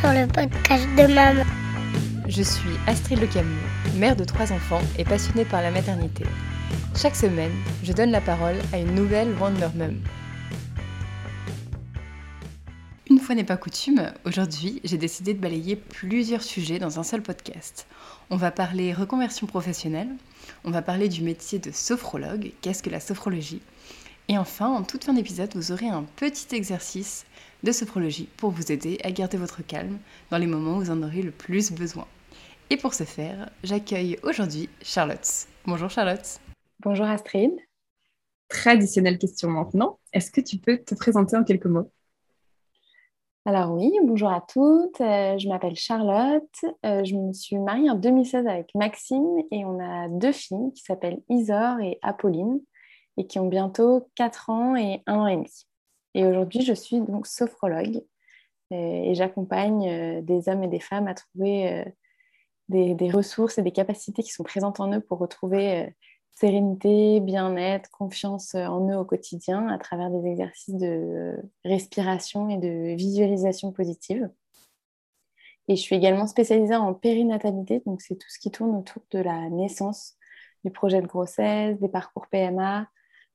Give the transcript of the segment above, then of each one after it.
sur le podcast de maman. Je suis Astrid Le Camus, mère de trois enfants et passionnée par la maternité. Chaque semaine, je donne la parole à une nouvelle Wonder Mum. Une fois n'est pas coutume, aujourd'hui, j'ai décidé de balayer plusieurs sujets dans un seul podcast. On va parler reconversion professionnelle, on va parler du métier de sophrologue, qu'est-ce que la sophrologie, et enfin, en toute fin d'épisode, vous aurez un petit exercice de sophrologie pour vous aider à garder votre calme dans les moments où vous en aurez le plus besoin. Et pour ce faire, j'accueille aujourd'hui Charlotte. Bonjour Charlotte. Bonjour Astrid. Traditionnelle question maintenant. Est-ce que tu peux te présenter en quelques mots? Alors oui, bonjour à toutes. Euh, je m'appelle Charlotte. Euh, je me suis mariée en 2016 avec Maxime et on a deux filles qui s'appellent Isor et Apolline et qui ont bientôt 4 ans et 1 an et demi. Et aujourd'hui, je suis donc sophrologue et, j'accompagne euh, des hommes et des femmes à trouver euh, des, ressources et des capacités qui sont présentes en eux pour retrouver euh, sérénité, bien-être, confiance en eux au quotidien à travers des exercices de respiration et de visualisation positive. Et je suis également spécialisée en périnatalité, donc c'est tout ce qui tourne autour de la naissance, du projet de grossesse, des parcours PMA,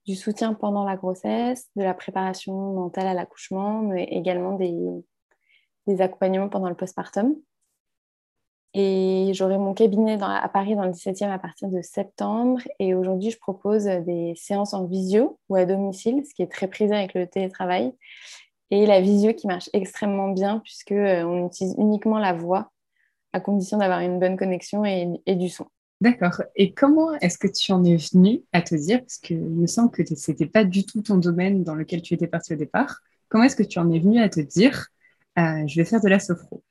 du soutien pendant la grossesse, de la préparation mentale à l'accouchement, mais également des, accompagnements pendant le postpartum. Et j'aurai mon cabinet à Paris dans le 17e à partir de septembre. Et aujourd'hui, je propose des séances en visio ou à domicile, ce qui est très prisé avec le télétravail. Et la visio qui marche extrêmement bien puisqu'on euh, utilise uniquement la voix à condition d'avoir une bonne connexion et du son. D'accord. Et comment est-ce que tu en es venu à te dire, parce qu'il me semble que ce n'était pas du tout ton domaine dans lequel tu étais partie au départ, comment est-ce que tu en es venu à te dire, euh, je vais faire de la sophro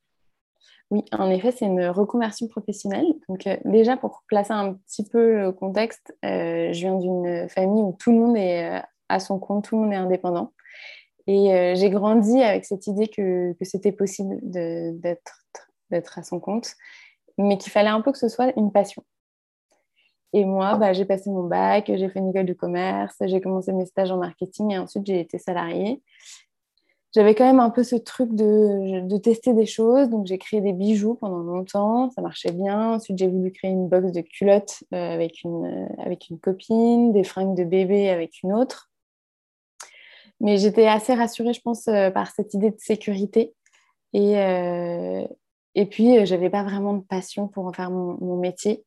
oui, en effet, c'est une reconversion professionnelle. Donc, euh, déjà, pour placer un petit peu le contexte, euh, je viens d'une famille où tout le monde est à son compte, tout le monde est indépendant. Et j'ai grandi avec cette idée que c'était possible d'être à son compte, mais qu'il fallait un peu que ce soit une passion. Et moi, bah, j'ai passé mon bac, j'ai fait une école de commerce, j'ai commencé mes stages en marketing et ensuite j'ai été salariée. J'avais quand même un peu ce truc de, tester des choses, donc j'ai créé des bijoux pendant longtemps, ça marchait bien. Ensuite, j'ai voulu créer une box de culottes euh, avec, une, euh, avec une copine, des fringues de bébé avec une autre. Mais j'étais assez rassurée, je pense, euh, par cette idée de sécurité. Et, et puis, j'avais pas vraiment de passion pour en faire mon métier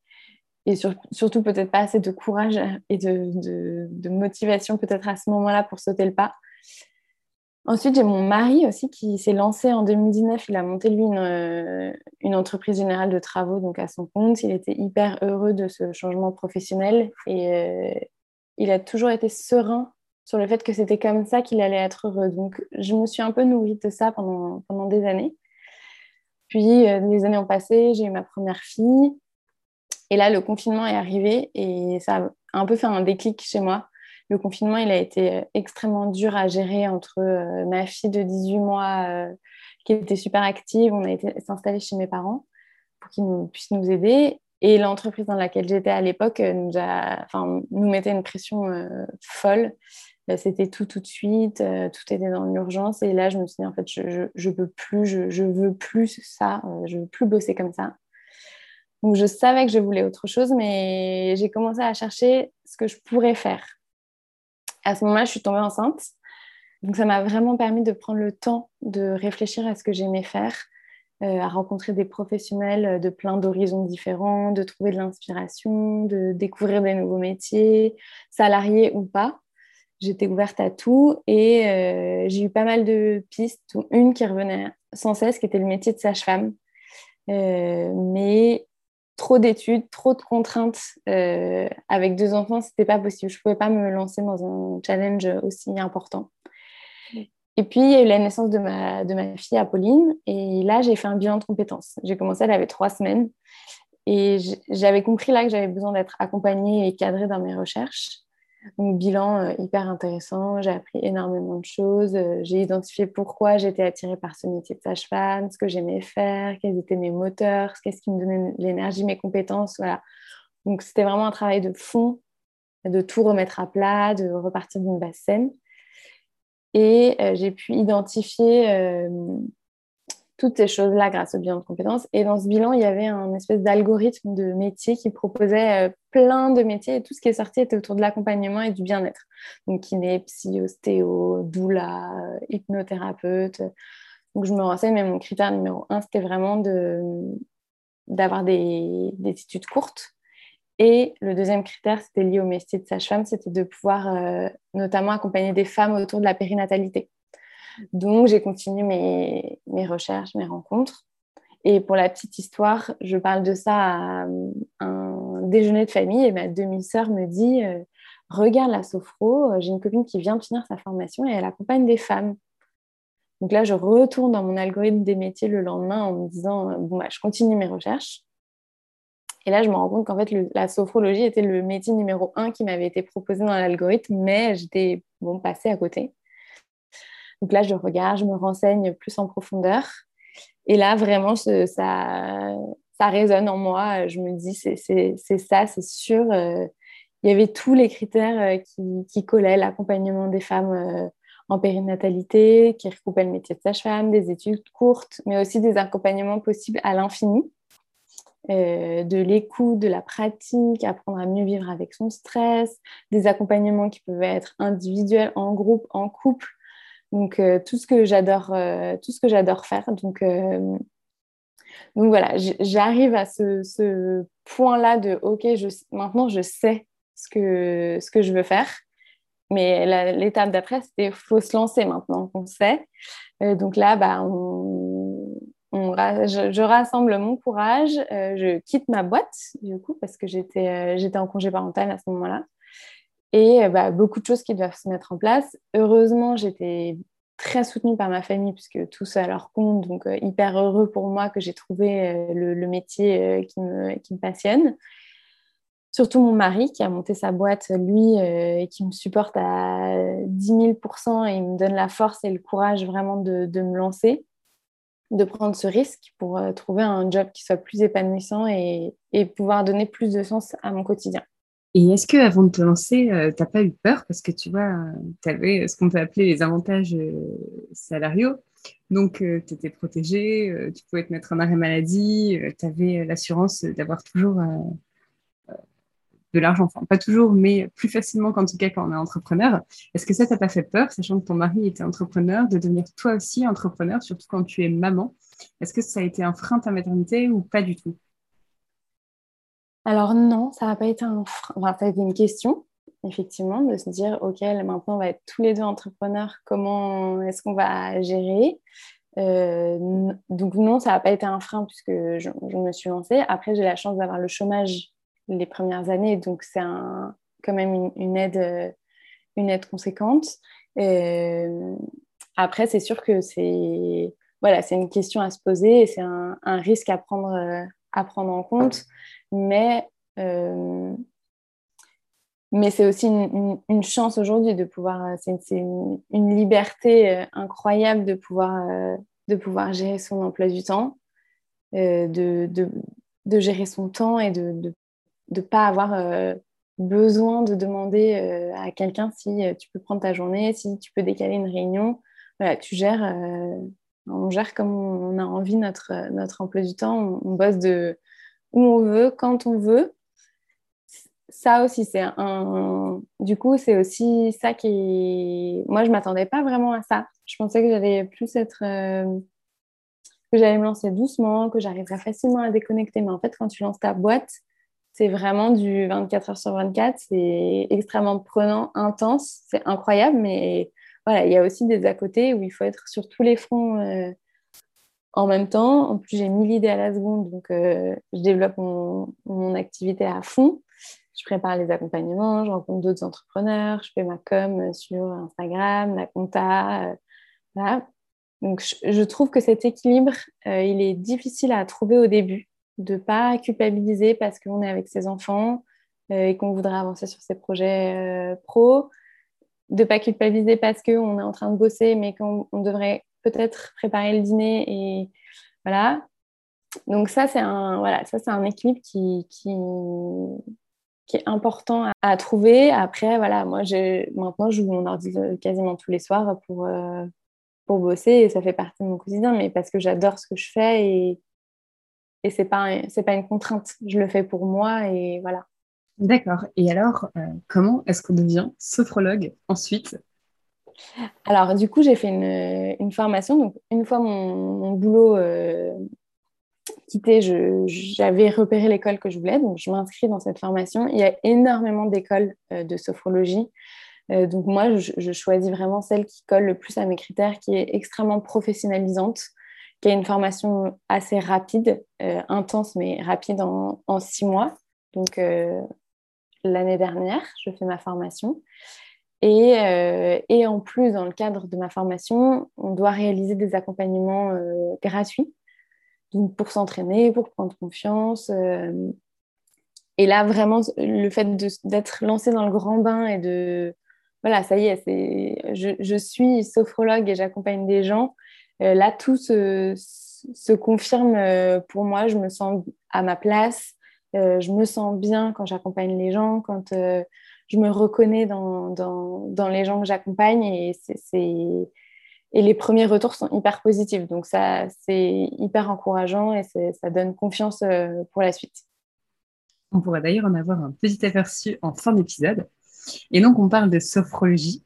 et surtout peut-être pas assez de courage et de, motivation peut-être à ce moment-là pour sauter le pas. Ensuite, j'ai mon mari aussi qui s'est lancé en 2019. Il a monté, lui, une, euh, une, entreprise générale de travaux donc à son compte. Il était hyper heureux de ce changement professionnel et euh, il a toujours été serein sur le fait que c'était comme ça qu'il allait être heureux. Donc, je me suis un peu nourrie de ça pendant, pendant des années. Puis, euh, les années ont passé, j'ai eu ma première fille. Et là, le confinement est arrivé et ça a un peu fait un déclic chez moi. Le confinement, il a été extrêmement dur à gérer entre euh, ma fille de 18 mois euh, qui était super active. On a été s'installer chez mes parents pour qu'ils puissent nous aider. Et l'entreprise dans laquelle j'étais à l'époque euh, nous, enfin, nous mettait une pression folle. C'était tout tout de suite, tout était dans l'urgence. Et là, je me suis dit, en fait, je ne peux plus, je, je veux plus ça, je veux plus bosser comme ça. Donc, je savais que je voulais autre chose, mais j'ai commencé à chercher ce que je pourrais faire. À ce moment-là, je suis tombée enceinte. Donc, ça m'a vraiment permis de prendre le temps de réfléchir à ce que j'aimais faire, euh, à rencontrer des professionnels de plein d'horizons différents, de trouver de l'inspiration, de découvrir des nouveaux métiers, salariés ou pas. J'étais ouverte à tout et euh, j'ai eu pas mal de pistes, une qui revenait sans cesse, qui était le métier de sage-femme. Euh, mais trop d'études, trop de contraintes. Euh, avec deux enfants, c'était pas possible. Je pouvais pas me lancer dans un challenge aussi important. Et puis, il y a eu la naissance de ma, de ma fille Apolline. Et là, j'ai fait un bilan de compétences. J'ai commencé, elle avait trois semaines. Et j'avais compris là que j'avais besoin d'être accompagnée et cadrée dans mes recherches. Donc, bilan euh, hyper intéressant. J'ai appris énormément de choses. Euh, j'ai identifié pourquoi j'étais attirée par ce métier de sage-femme, ce que j'aimais faire, quels étaient mes moteurs, qu'est-ce qui me donnait l'énergie, mes compétences. Voilà. Donc, c'était vraiment un travail de fond, de tout remettre à plat, de repartir d'une base saine. Et euh, j'ai pu identifier toutes ces choses-là grâce au bilan de compétences. Et dans ce bilan, il y avait un espèce d'algorithme de métier qui proposait euh, plein de métiers et tout ce qui est sorti était autour de l'accompagnement et du bien-être. Donc, kiné, psy, ostéo, doula, euh, hypnothérapeute. Donc, je me renseigne, mais mon critère numéro un, c'était vraiment d'avoir des, des, études courtes. Et le deuxième critère, c'était lié au métier de sage-femme, c'était de pouvoir euh, notamment accompagner des femmes autour de la périnatalité. Donc, j'ai continué mes, mes, recherches, mes rencontres. Et pour la petite histoire, je parle de ça à un déjeuner de famille et ma demi-sœur me dit euh, Regarde la sophro, j'ai une copine qui vient de finir sa formation et elle accompagne des femmes. Donc là, je retourne dans mon algorithme des métiers le lendemain en me disant Bon, bah, je continue mes recherches. Et là, je me rends compte qu'en fait, la sophrologie était le métier numéro un qui m'avait été proposé dans l'algorithme, mais j'étais bon, passée à côté. Donc là, je regarde, je me renseigne plus en profondeur. Et là, vraiment, ça, ça résonne en moi. Je me dis, c'est ça, c'est sûr. Euh, il y avait tous les critères euh, qui, collaient, l'accompagnement des femmes euh, en périnatalité, qui recoupait le métier de sage-femme, des études courtes, mais aussi des accompagnements possibles à l'infini. de l'écoute, de la pratique, apprendre à mieux vivre avec son stress, des accompagnements qui peuvent être individuels, en groupe, en couple, donc euh, tout ce que j'adore, euh, tout ce que j'adore faire. Donc, euh, donc voilà, j'arrive à ce, point-là de OK, maintenant je sais ce que, ce que je veux faire. Mais l'étape d'après, c'était faut se lancer maintenant qu'on sait. donc là, bah, je, rassemble mon courage, je quitte ma boîte du coup parce que j'étais en congé parental à ce moment-là et euh, bah, beaucoup de choses qui doivent se mettre en place. Heureusement, j'étais très soutenue par ma famille puisque tout ça à leur compte, donc euh, hyper heureux pour moi que j'ai trouvé euh, le, métier qui, me, passionne. Surtout mon mari qui a monté sa boîte, lui, et qui me supporte à 10 000% et il me donne la force et le courage vraiment de, me lancer, de prendre ce risque pour trouver un job qui soit plus épanouissant et pouvoir donner plus de sens à mon quotidien. Et est-ce que avant de te lancer, euh, tu n'as pas eu peur? Parce que tu vois, tu avais ce qu'on peut appeler les avantages euh, salariaux. Donc, euh, tu étais protégé, tu pouvais te mettre en arrêt maladie, tu avais l'assurance d'avoir toujours de l'argent. Enfin, pas toujours, mais plus facilement qu'en tout cas quand on est entrepreneur. Est-ce que ça t'a pas fait peur, sachant que ton mari était entrepreneur, de devenir toi aussi entrepreneur, surtout quand tu es maman? Est-ce que ça a été un frein ta maternité ou pas du tout? Alors non, ça n'a pas été un enfin, ça a été une question, effectivement, de se dire, OK, maintenant on va être tous les deux entrepreneurs, comment est-ce qu'on va gérer? Euh, Donc non, ça n'a pas été un frein puisque je, me suis lancée. Après, j'ai la chance d'avoir le chômage les premières années, donc c'est quand même une, aide, euh, une aide conséquente. Euh, après, c'est sûr que c'est voilà, une question à se poser et c'est un, un, risque à prendre, à prendre en compte mais, euh, mais c'est aussi une, chance aujourd'hui de pouvoir, c'est une, liberté euh, incroyable de pouvoir, euh, de pouvoir gérer son emploi du temps, de, de, de, gérer son temps et de ne pas avoir besoin de demander à quelqu'un si tu peux prendre ta journée, si tu peux décaler une réunion. Voilà, tu gères, on gère comme on a envie notre, notre emploi du temps, on bosse de où on veut, quand on veut. Ça aussi, c'est un. Du coup, c'est aussi ça qui. Moi, je m'attendais pas vraiment à ça. Je pensais que j'allais plus être. Euh, que j'allais me lancer doucement, que j'arriverais facilement à déconnecter. Mais en fait, quand tu lances ta boîte, c'est vraiment du 24 heures sur 24. C'est extrêmement prenant, intense. C'est incroyable. Mais voilà, il y a aussi des à côté où il faut être sur tous les fronts. Euh, en même temps, en plus, j'ai mille idées à la seconde, donc euh, je développe mon, activité à fond. Je prépare les accompagnements, je rencontre d'autres entrepreneurs, je fais ma com sur Instagram, la compta. Euh. Donc, je, trouve que cet équilibre, euh, il est difficile à trouver au début, de ne pas culpabiliser parce qu'on est avec ses enfants et qu'on voudrait avancer sur ses projets pro, de ne pas culpabiliser parce qu'on est en train de bosser, mais qu'on devrait peut-être préparer le dîner et voilà. Donc ça, c'est un, voilà, ça, c'est un équilibre qui, qui, qui, est important à, trouver. Après, voilà, moi, maintenant, je joue mon ordi quasiment tous les soirs pour, euh, pour bosser et ça fait partie de mon quotidien, mais parce que j'adore ce que je fais et, et ce n'est pas, pas une contrainte. Je le fais pour moi et voilà. D'accord. Et alors, euh, comment est-ce qu'on devient sophrologue ensuite? Alors, du coup, j'ai fait une, formation. Donc, une fois mon, boulot euh, quitté, j'avais repéré l'école que je voulais. Donc, je m'inscris dans cette formation. Il y a énormément d'écoles euh, de sophrologie. donc, moi, je, choisis vraiment celle qui colle le plus à mes critères, qui est extrêmement professionnalisante, qui a une formation assez rapide, intense, mais rapide en, en six mois. Donc, l'année dernière, je fais ma formation. Euh, et, en plus, dans le cadre de ma formation, on doit réaliser des accompagnements euh, gratuits donc pour s'entraîner, pour prendre confiance. Euh. et là, vraiment, le fait d'être lancé dans le grand bain et de... Voilà, ça y est, je, suis sophrologue et j'accompagne des gens. là, tout se, se, confirme pour moi. Je me sens à ma place. Je me sens bien quand j'accompagne les gens, quand je me reconnais dans, dans, dans les gens que j'accompagne et, et les premiers retours sont hyper positifs. Donc ça, c'est hyper encourageant et ça donne confiance euh, pour la suite. On pourrait d'ailleurs en avoir un petit aperçu en fin d'épisode. Et donc, on parle de sophrologie,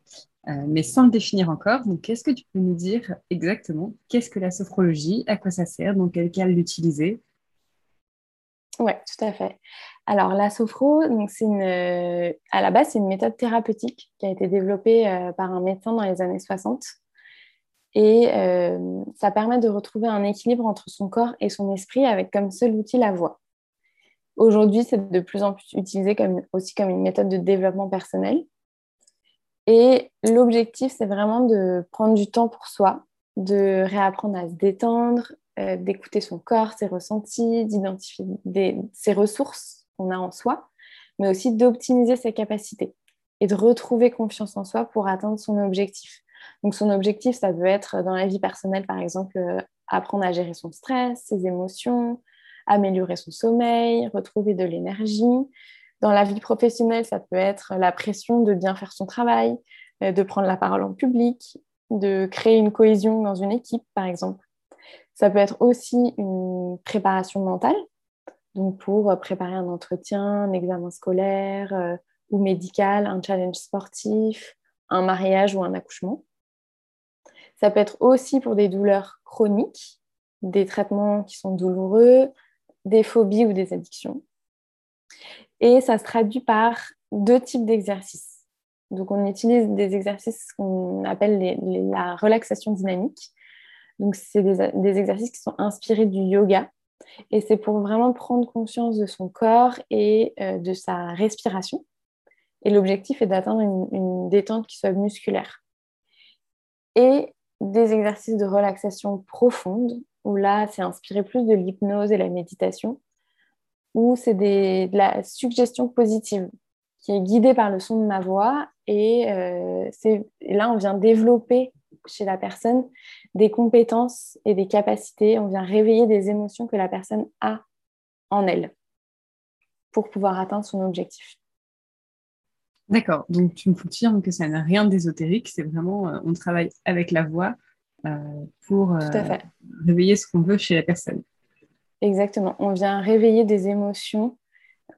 mais sans le définir encore. Donc, qu'est-ce que tu peux nous dire exactement? Qu'est-ce que la sophrologie? À quoi ça sert? Dans quel cas l'utiliser? Oui, tout à fait. Alors, la sophro, donc c'est euh, à la base, c'est une méthode thérapeutique qui a été développée euh, par un médecin dans les années 60. Et euh, ça permet de retrouver un équilibre entre son corps et son esprit avec comme seul outil la voix. Aujourd'hui, c'est de plus en plus utilisé comme, aussi comme une méthode de développement personnel. Et l'objectif, c'est vraiment de prendre du temps pour soi, de réapprendre à se détendre, d'écouter son corps, ses ressentis, d'identifier ses ressources qu'on a en soi, mais aussi d'optimiser ses capacités et de retrouver confiance en soi pour atteindre son objectif. Donc son objectif, ça peut être dans la vie personnelle, par exemple, euh, apprendre à gérer son stress, ses émotions, améliorer son sommeil, retrouver de l'énergie. Dans la vie professionnelle, ça peut être la pression de bien faire son travail, euh, de prendre la parole en public, de créer une cohésion dans une équipe, par exemple. Ça peut être aussi une préparation mentale, donc pour préparer un entretien, un examen scolaire euh, ou médical, un challenge sportif, un mariage ou un accouchement. Ça peut être aussi pour des douleurs chroniques, des traitements qui sont douloureux, des phobies ou des addictions. Et ça se traduit par deux types d'exercices. Donc, on utilise des exercices qu'on appelle la relaxation dynamique, donc, c'est des, exercices qui sont inspirés du yoga. Et c'est pour vraiment prendre conscience de son corps et euh, de sa respiration. Et l'objectif est d'atteindre une, détente qui soit musculaire. Et des exercices de relaxation profonde, où là, c'est inspiré plus de l'hypnose et la méditation, où c'est de la suggestion positive qui est guidée par le son de ma voix. Et, euh, et là, on vient développer chez la personne des compétences et des capacités. On vient réveiller des émotions que la personne a en elle pour pouvoir atteindre son objectif. D'accord, donc tu me confirmes que ça n'a rien d'ésotérique, c'est vraiment, euh, on travaille avec la voix euh, pour euh, réveiller ce qu'on veut chez la personne. Exactement, on vient réveiller des émotions.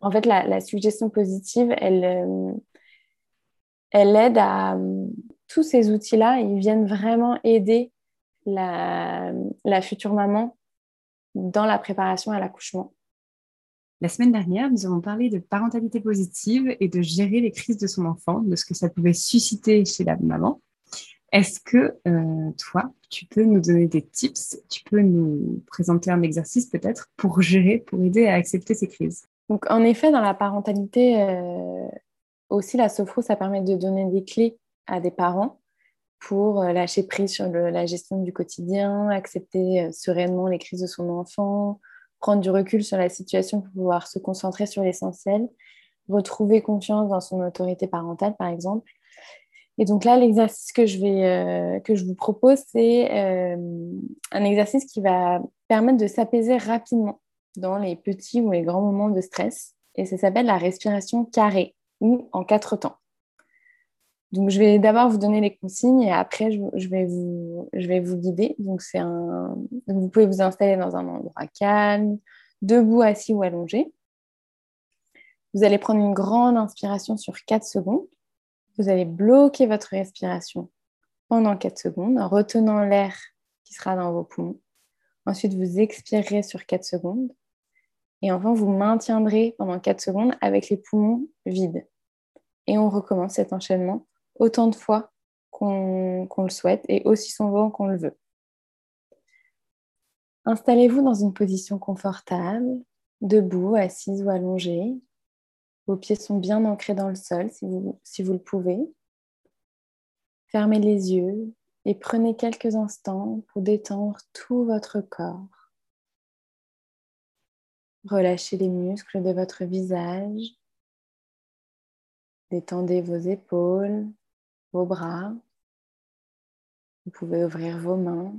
En fait, la, suggestion positive, elle, elle aide à, tous ces outils-là, ils viennent vraiment aider la, future maman dans la préparation à l'accouchement. La semaine dernière, nous avons parlé de parentalité positive et de gérer les crises de son enfant, de ce que ça pouvait susciter chez la maman. Est-ce que euh, toi, tu peux nous donner des tips, tu peux nous présenter un exercice peut-être pour gérer, pour aider à accepter ces crises? Donc, en effet, dans la parentalité, euh, aussi la sophro, ça permet de donner des clés à des parents pour euh, lâcher prise sur la gestion du quotidien, accepter euh, sereinement les crises de son enfant, prendre du recul sur la situation pour pouvoir se concentrer sur l'essentiel, retrouver confiance dans son autorité parentale, par exemple. Et donc là, l'exercice que, je euh, que je vous propose, c'est un exercice qui va permettre de s'apaiser rapidement dans les petits ou les grands moments de stress. Et ça s'appelle la respiration carrée ou en quatre temps. Donc, je vais d'abord vous donner les consignes et après, je, vais, vous, guider. Donc, vous pouvez vous installer dans un endroit calme, debout, assis ou allongé. Vous allez prendre une grande inspiration sur 4 secondes. Vous allez bloquer votre respiration pendant 4 secondes en retenant l'air qui sera dans vos poumons. Ensuite, vous expirerez sur 4 secondes. Et enfin, vous maintiendrez pendant 4 secondes avec les poumons vides. Et on recommence cet enchaînement autant de fois qu'on le souhaite et aussi souvent qu'on le veut. Installez-vous dans une position confortable, debout, assise ou allongée. Vos pieds sont bien ancrés dans le sol si vous, le pouvez. Fermez les yeux et prenez quelques instants pour détendre tout votre corps. Relâchez les muscles de votre visage. Détendez vos épaules, vos bras. Vous pouvez ouvrir vos mains.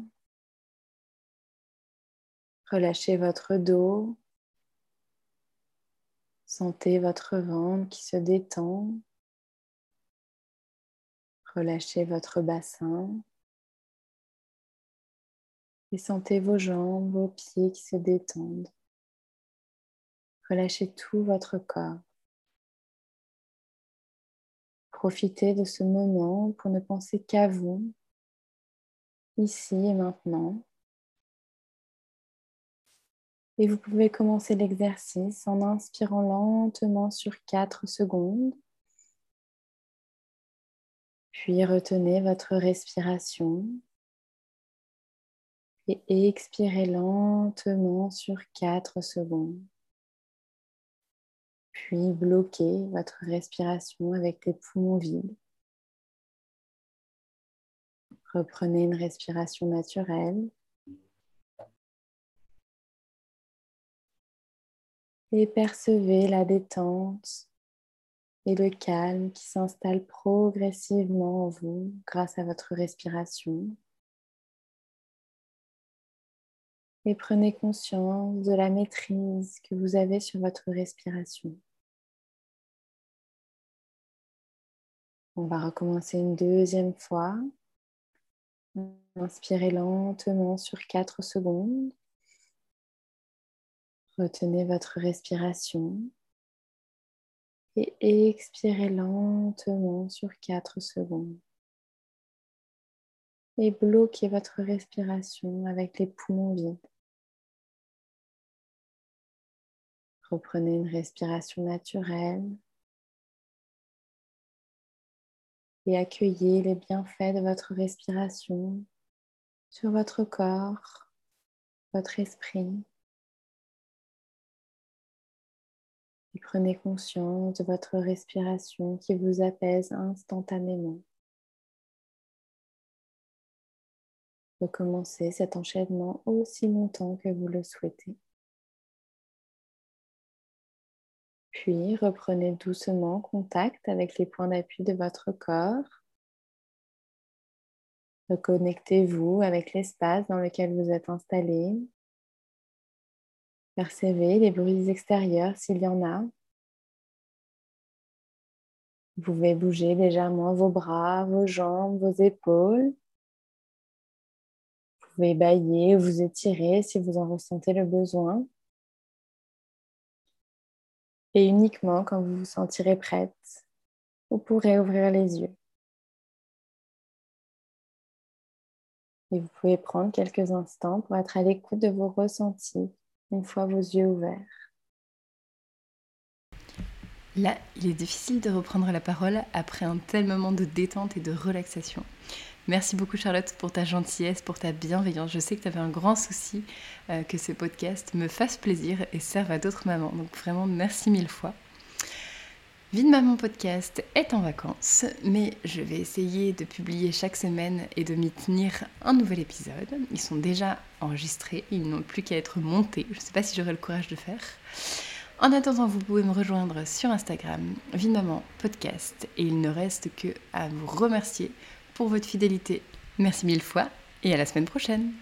Relâchez votre dos. Sentez votre ventre qui se détend. Relâchez votre bassin. Et sentez vos jambes, vos pieds qui se détendent. Relâchez tout votre corps. Profitez de ce moment pour ne penser qu'à vous, ici et maintenant. Et vous pouvez commencer l'exercice en inspirant lentement sur 4 secondes. Puis retenez votre respiration et expirez lentement sur 4 secondes puis bloquez votre respiration avec les poumons vides. Reprenez une respiration naturelle. Et percevez la détente et le calme qui s'installe progressivement en vous grâce à votre respiration. Et prenez conscience de la maîtrise que vous avez sur votre respiration. On va recommencer une deuxième fois. Inspirez lentement sur 4 secondes. Retenez votre respiration et expirez lentement sur 4 secondes. Et bloquez votre respiration avec les poumons vides. Reprenez une respiration naturelle et accueillez les bienfaits de votre respiration sur votre corps, votre esprit. Et prenez conscience de votre respiration qui vous apaise instantanément. Recommencez cet enchaînement aussi longtemps que vous le souhaitez. Puis reprenez doucement contact avec les points d'appui de votre corps. Reconnectez-vous avec l'espace dans lequel vous êtes installé. Percevez les bruits extérieurs s'il y en a. Vous pouvez bouger légèrement vos bras, vos jambes, vos épaules. Vous pouvez bailler ou vous étirer si vous en ressentez le besoin et uniquement quand vous vous sentirez prête, vous pourrez ouvrir les yeux. Et vous pouvez prendre quelques instants pour être à l'écoute de vos ressentis une fois vos yeux ouverts. Là, il est difficile de reprendre la parole après un tel moment de détente et de relaxation. Merci beaucoup Charlotte pour ta gentillesse, pour ta bienveillance. Je sais que tu avais un grand souci euh, que ce podcast me fasse plaisir et serve à d'autres mamans. Donc vraiment merci mille fois. Vie de maman podcast est en vacances, mais je vais essayer de publier chaque semaine et de m'y tenir un nouvel épisode. Ils sont déjà enregistrés, ils n'ont plus qu'à être montés. Je ne sais pas si j'aurai le courage de faire. En attendant, vous pouvez me rejoindre sur Instagram, maman podcast, et il ne reste que à vous remercier pour votre fidélité. Merci mille fois et à la semaine prochaine.